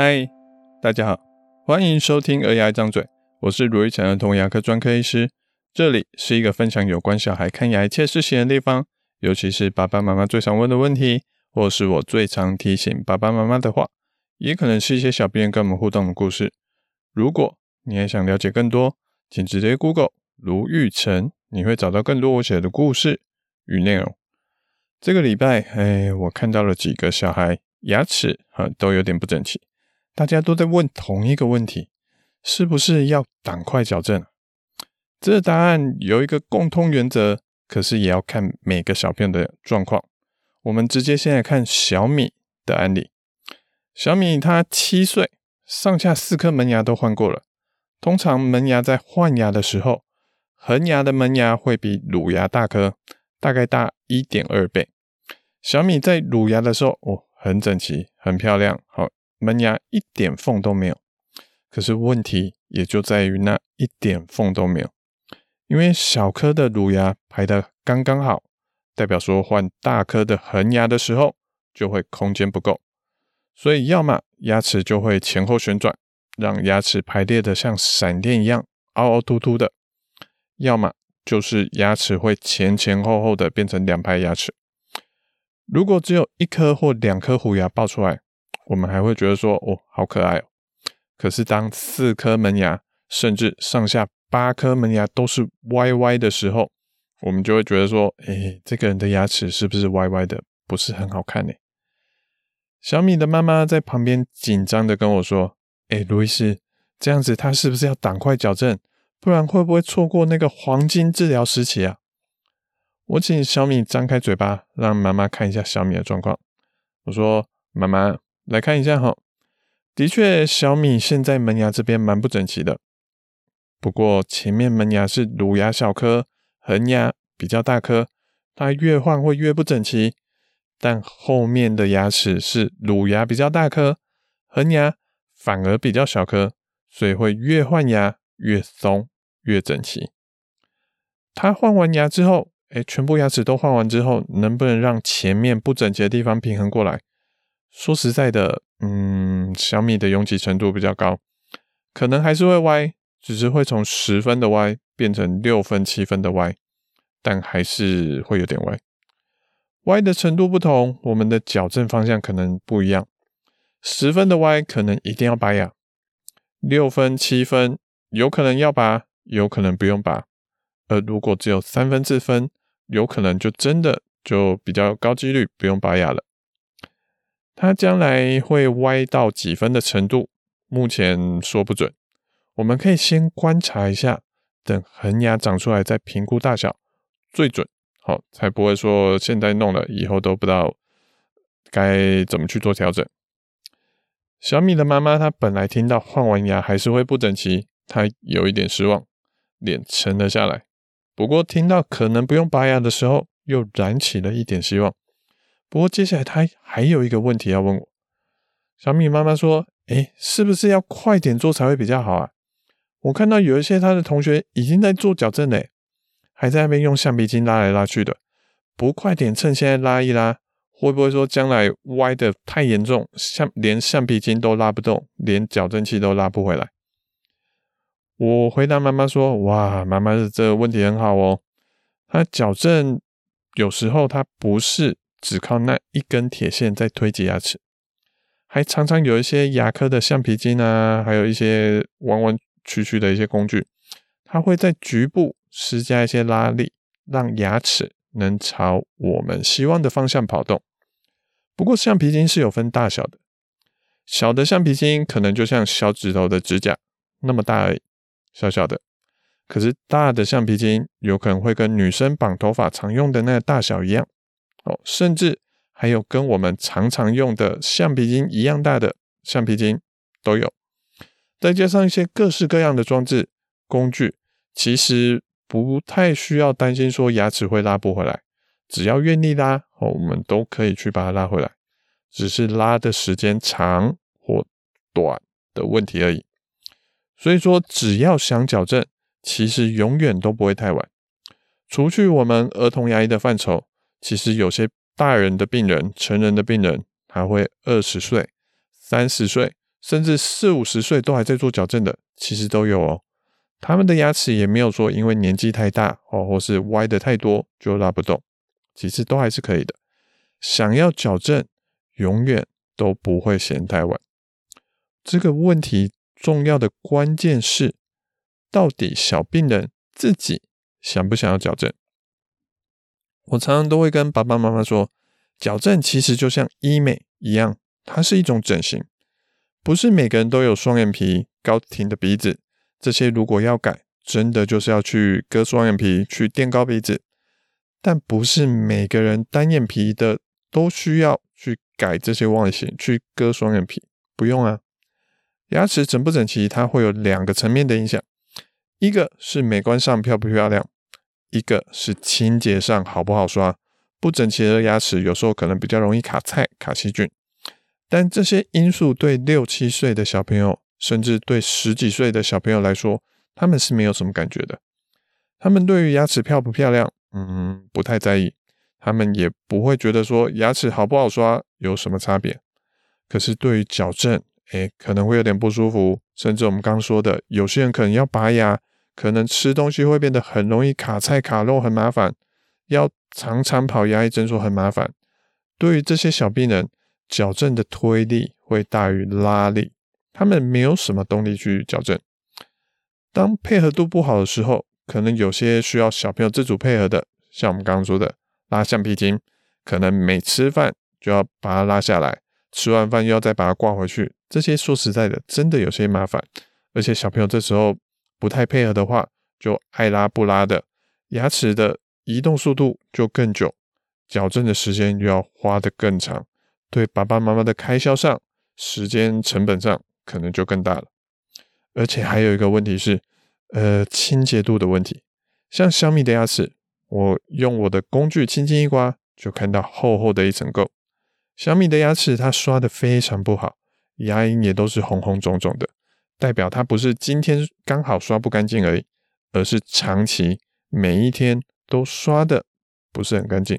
嗨，大家好，欢迎收听《儿牙张嘴》，我是卢玉成儿童牙科专科医师。这里是一个分享有关小孩看牙一切事情的地方，尤其是爸爸妈妈最常问的问题，或是我最常提醒爸爸妈妈的话，也可能是一些小编跟我们互动的故事。如果你还想了解更多，请直接 Google 卢玉成，你会找到更多我写的故事与内容。这个礼拜，哎，我看到了几个小孩牙齿啊都有点不整齐。大家都在问同一个问题，是不是要赶快矫正？这答案有一个共通原则，可是也要看每个小朋友的状况。我们直接先来看小米的案例。小米他七岁，上下四颗门牙都换过了。通常门牙在换牙的时候，恒牙的门牙会比乳牙大颗，大概大一点二倍。小米在乳牙的时候，哦，很整齐，很漂亮，好。门牙一点缝都没有，可是问题也就在于那一点缝都没有，因为小颗的乳牙排得刚刚好，代表说换大颗的恒牙的时候就会空间不够，所以要么牙齿就会前后旋转，让牙齿排列得像闪电一样凹凹凸凸的，要么就是牙齿会前前后后的变成两排牙齿。如果只有一颗或两颗虎牙爆出来，我们还会觉得说，哦，好可爱哦。可是当四颗门牙，甚至上下八颗门牙都是歪歪的时候，我们就会觉得说，哎，这个人的牙齿是不是歪歪的，不是很好看呢？小米的妈妈在旁边紧张的跟我说，哎，卢医师，这样子他是不是要赶快矫正，不然会不会错过那个黄金治疗时期啊？我请小米张开嘴巴，让妈妈看一下小米的状况。我说，妈妈。来看一下哈，的确，小米现在门牙这边蛮不整齐的。不过前面门牙是乳牙小颗，恒牙比较大颗，它越换会越不整齐。但后面的牙齿是乳牙比较大颗，恒牙反而比较小颗，所以会越换牙越松越整齐。它换完牙之后，哎，全部牙齿都换完之后，能不能让前面不整齐的地方平衡过来？说实在的，嗯，小米的拥挤程度比较高，可能还是会歪，只是会从十分的歪变成六分、七分的歪，但还是会有点歪。歪的程度不同，我们的矫正方向可能不一样。十分的歪可能一定要拔牙，六分、七分有可能要拔，有可能不用拔。而如果只有三分、四分，有可能就真的就比较高几率不用拔牙了。它将来会歪到几分的程度，目前说不准。我们可以先观察一下，等恒牙长出来再评估大小，最准。好，才不会说现在弄了以后都不知道该怎么去做调整。小米的妈妈她本来听到换完牙还是会不整齐，她有一点失望，脸沉了下来。不过听到可能不用拔牙的时候，又燃起了一点希望。不过接下来他还有一个问题要问我。小米妈妈说：“诶，是不是要快点做才会比较好啊？我看到有一些他的同学已经在做矫正嘞，还在那边用橡皮筋拉来拉去的，不快点趁现在拉一拉，会不会说将来歪的太严重，像连橡皮筋都拉不动，连矫正器都拉不回来？”我回答妈妈说：“哇，妈妈这个问题很好哦。他矫正有时候他不是。”只靠那一根铁线在推挤牙齿，还常常有一些牙科的橡皮筋啊，还有一些弯弯曲曲的一些工具，它会在局部施加一些拉力，让牙齿能朝我们希望的方向跑动。不过橡皮筋是有分大小的，小的橡皮筋可能就像小指头的指甲那么大而已，小小的。可是大的橡皮筋有可能会跟女生绑头发常用的那个大小一样。哦，甚至还有跟我们常常用的橡皮筋一样大的橡皮筋都有，再加上一些各式各样的装置工具，其实不太需要担心说牙齿会拉不回来，只要愿意拉，哦，我们都可以去把它拉回来，只是拉的时间长或短的问题而已。所以说，只要想矫正，其实永远都不会太晚。除去我们儿童牙医的范畴。其实有些大人的病人、成人的病人，他会二十岁、三十岁，甚至四五十岁都还在做矫正的，其实都有哦。他们的牙齿也没有说因为年纪太大哦，或是歪的太多就拉不动，其实都还是可以的。想要矫正，永远都不会嫌太晚。这个问题重要的关键是，到底小病人自己想不想要矫正？我常常都会跟爸爸妈妈说，矫正其实就像医美一样，它是一种整形，不是每个人都有双眼皮、高挺的鼻子。这些如果要改，真的就是要去割双眼皮、去垫高鼻子，但不是每个人单眼皮的都需要去改这些外形、去割双眼皮，不用啊。牙齿整不整齐，它会有两个层面的影响，一个是美观上漂不漂亮，一个是清洁上好不好刷。不整齐的牙齿有时候可能比较容易卡菜、卡细菌，但这些因素对六七岁的小朋友，甚至对十几岁的小朋友来说，他们是没有什么感觉的。他们对于牙齿漂不漂亮，嗯，不太在意。他们也不会觉得说牙齿好不好刷有什么差别。可是对于矫正，诶，可能会有点不舒服。甚至我们刚刚说的，有些人可能要拔牙，可能吃东西会变得很容易卡菜卡肉，很麻烦。要常常跑牙医诊所很麻烦。对于这些小病人，矫正的推力会大于拉力。他们没有什么动力去矫正。当配合度不好的时候，可能有些需要小朋友自主配合的，像我们刚刚说的拉橡皮筋，可能每吃饭就要把它拉下来，吃完饭又要再把它挂回去。这些说实在的，真的有些麻烦。而且小朋友这时候不太配合的话，就爱拉不拉的，牙齿的移动速度就更久，矫正的时间又要花得更长，对爸爸妈妈的开销上，时间成本上。可能就更大了，而且还有一个问题是，呃，清洁度的问题。像小米的牙齿，我用我的工具轻轻一刮，就看到厚厚的一层垢。小米的牙齿它刷的非常不好，牙龈也都是红红肿肿的，代表它不是今天刚好刷不干净而已，而是长期每一天都刷的不是很干净。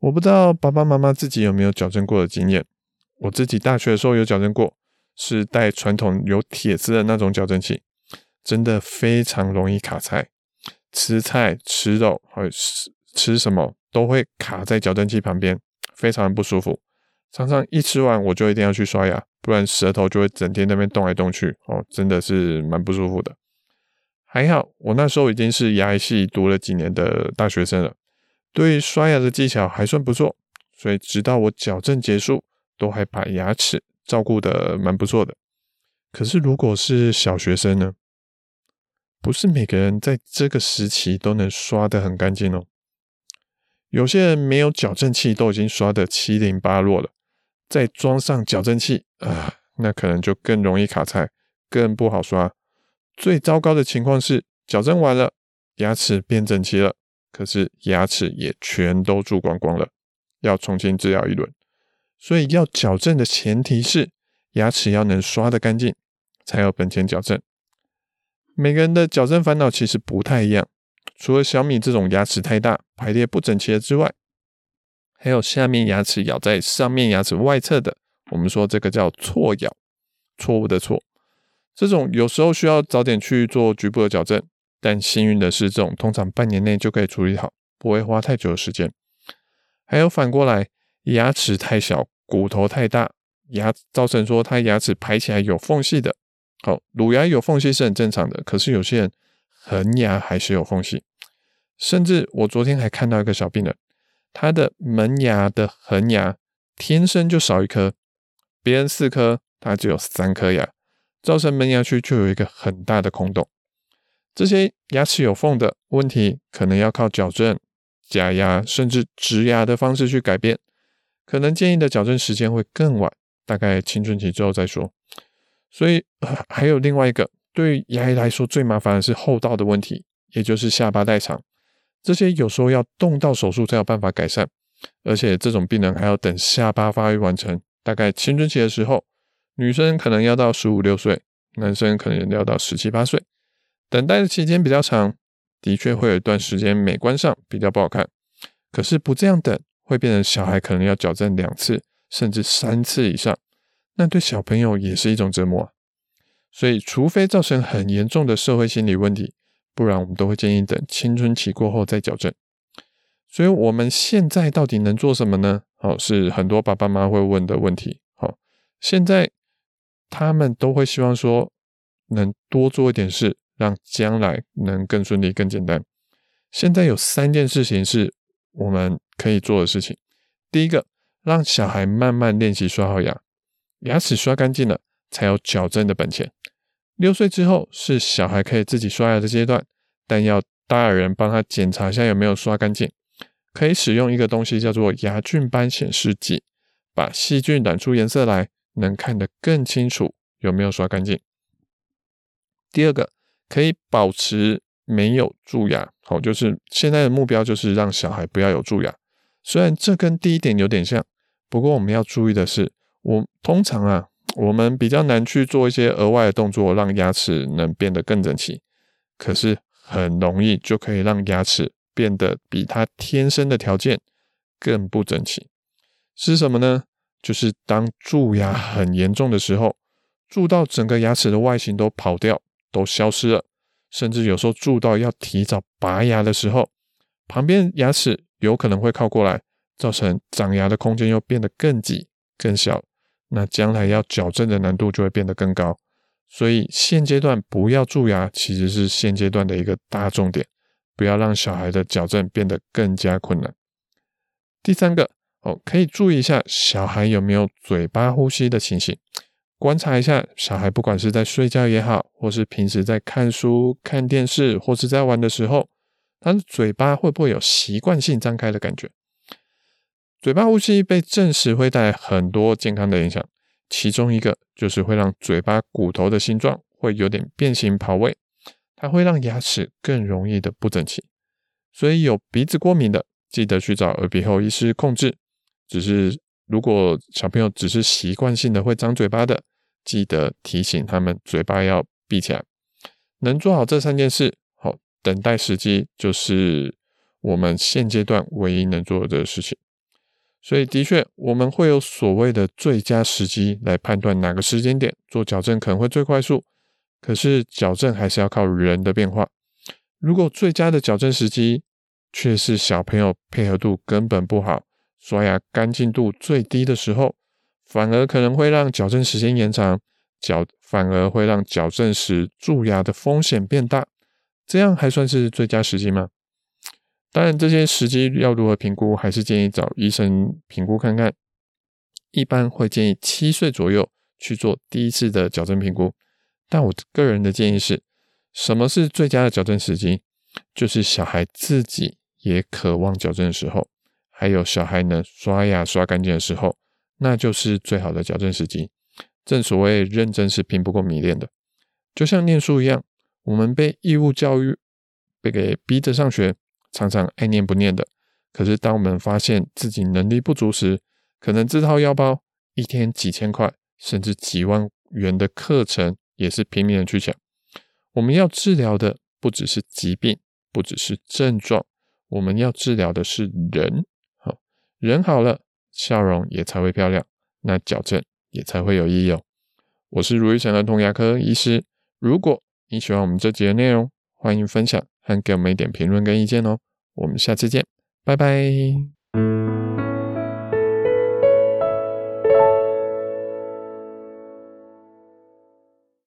我不知道爸爸妈妈自己有没有矫正过的经验，我自己大学的时候有矫正过。是带传统有铁丝的那种矫正器，真的非常容易卡菜，吃菜、吃肉，还有吃吃什么都会卡在矫正器旁边，非常不舒服。常常一吃完我就一定要去刷牙，不然舌头就会整天那边动来动去，哦，真的是蛮不舒服的。还好我那时候已经是牙医系读了几年的大学生了，对于刷牙的技巧还算不错，所以直到我矫正结束，都还把牙齿。照顾得蛮不错的，可是如果是小学生呢？不是每个人在这个时期都能刷得很干净哦。有些人没有矫正器都已经刷得七零八落了，再装上矫正器啊，那可能就更容易卡菜，更不好刷。最糟糕的情况是，矫正完了，牙齿变整齐了，可是牙齿也全都蛀光光了，要重新治疗一轮。所以要矫正的前提是牙齿要能刷得干净，才有本钱矫正。每个人的矫正烦恼其实不太一样，除了小米这种牙齿太大、排列不整齐的之外，还有下面牙齿咬在上面牙齿外侧的，我们说这个叫错咬，错误的错。这种有时候需要早点去做局部的矫正，但幸运的是，这种通常半年内就可以处理好，不会花太久的时间。还有反过来，牙齿太小。骨头太大，牙造成说他牙齿排起来有缝隙的，好，乳牙有缝隙是很正常的。可是有些人恒牙还是有缝隙，甚至我昨天还看到一个小病人，他的门牙的恒牙天生就少一颗，别人四颗，他只有三颗牙，造成门牙区就有一个很大的空洞。这些牙齿有缝的问题，可能要靠矫正、假牙甚至植牙的方式去改变。可能建议的矫正时间会更晚，大概青春期之后再说。所以，呃，还有另外一个，对于牙医来说最麻烦的是后道的问题，也就是下巴太长。这些有时候要动到手术才有办法改善，而且这种病人还要等下巴发育完成，大概青春期的时候，女生可能要到十五六岁，男生可能要到十七八岁，等待的期间比较长，的确会有一段时间美观上比较不好看。可是不这样等。会变成小孩可能要矫正两次甚至三次以上，那对小朋友也是一种折磨啊。所以，除非造成很严重的社会心理问题，不然我们都会建议等青春期过后再矫正。所以，我们现在到底能做什么呢？好，是很多爸爸妈妈会问的问题。好，现在他们都会希望说，能多做一点事，让将来能更顺利、更简单。现在有三件事情是我们可以做的事情。第一个，让小孩慢慢练习刷好牙，牙齿刷干净了，才有矫正的本钱。六岁之后是小孩可以自己刷牙的阶段，但要大人帮他检查一下有没有刷干净。可以使用一个东西叫做牙菌斑显示剂，把细菌染出颜色来，能看得更清楚有没有刷干净。第二个，可以保持没有蛀牙，好，就是现在的目标就是让小孩不要有蛀牙。虽然这跟第一点有点像，不过我们要注意的是，我通常啊，我们比较难去做一些额外的动作，让牙齿能变得更整齐，可是很容易就可以让牙齿。变得比它天生的条件更不整齐，是什么呢？就是当蛀牙很严重的时候，蛀到整个牙齿的外形都跑掉、都消失了，甚至有时候蛀到要提早拔牙的时候，旁边牙齿有可能会靠过来，造成长牙的空间又变得更挤、更小，那将来要矫正的难度就会变得更高。所以现阶段不要蛀牙，其实是现阶段的一个大重点。不要让小孩的矫正变得更加困难。第三个哦，可以注意一下小孩有没有嘴巴呼吸的情形，观察一下小孩不管是在睡觉也好，或是平时在看书、看电视，或是在玩的时候，他的嘴巴会不会有习惯性张开的感觉？嘴巴呼吸被证实会带来很多健康的影响，其中一个就是会让嘴巴骨头的形状会有点变形跑位。它会让牙齿更容易的不整齐，所以有鼻子过敏的，记得去找耳鼻喉医师控制。只是如果小朋友只是习惯性的会张嘴巴的，记得提醒他们嘴巴要闭起来。能做好这三件事，好，等待时机就是我们现阶段唯一能做的事情。所以的确，我们会有所谓的最佳时机来判断哪个时间点做矫正可能会最快速。可是矫正还是要靠人的变化。如果最佳的矫正时机却是小朋友配合度根本不好、刷牙干净度最低的时候，反而可能会让矫正时间延长，矫反而会让矫正时蛀牙的风险变大。这样还算是最佳时机吗？当然，这些时机要如何评估，还是建议找医生评估看看。一般会建议七岁左右去做第一次的矫正评估。但我个人的建议是，什么是最佳的矫正时机？就是小孩自己也渴望矫正的时候，还有小孩能刷牙刷干净的时候，那就是最好的矫正时机。正所谓认真是拼不过迷恋的，就像念书一样，我们被义务教育被给逼着上学，常常爱念不念的。可是当我们发现自己能力不足时，可能自掏腰包，一天几千块甚至几万元的课程。也是拼命的去抢。我们要治疗的不只是疾病，不只是症状，我们要治疗的是人。好，人好了，笑容也才会漂亮，那矫正也才会有意义哦。我是如意城儿童牙科医师。如果你喜欢我们这集的内容，欢迎分享还给我们一点评论跟意见哦。我们下次见，拜拜。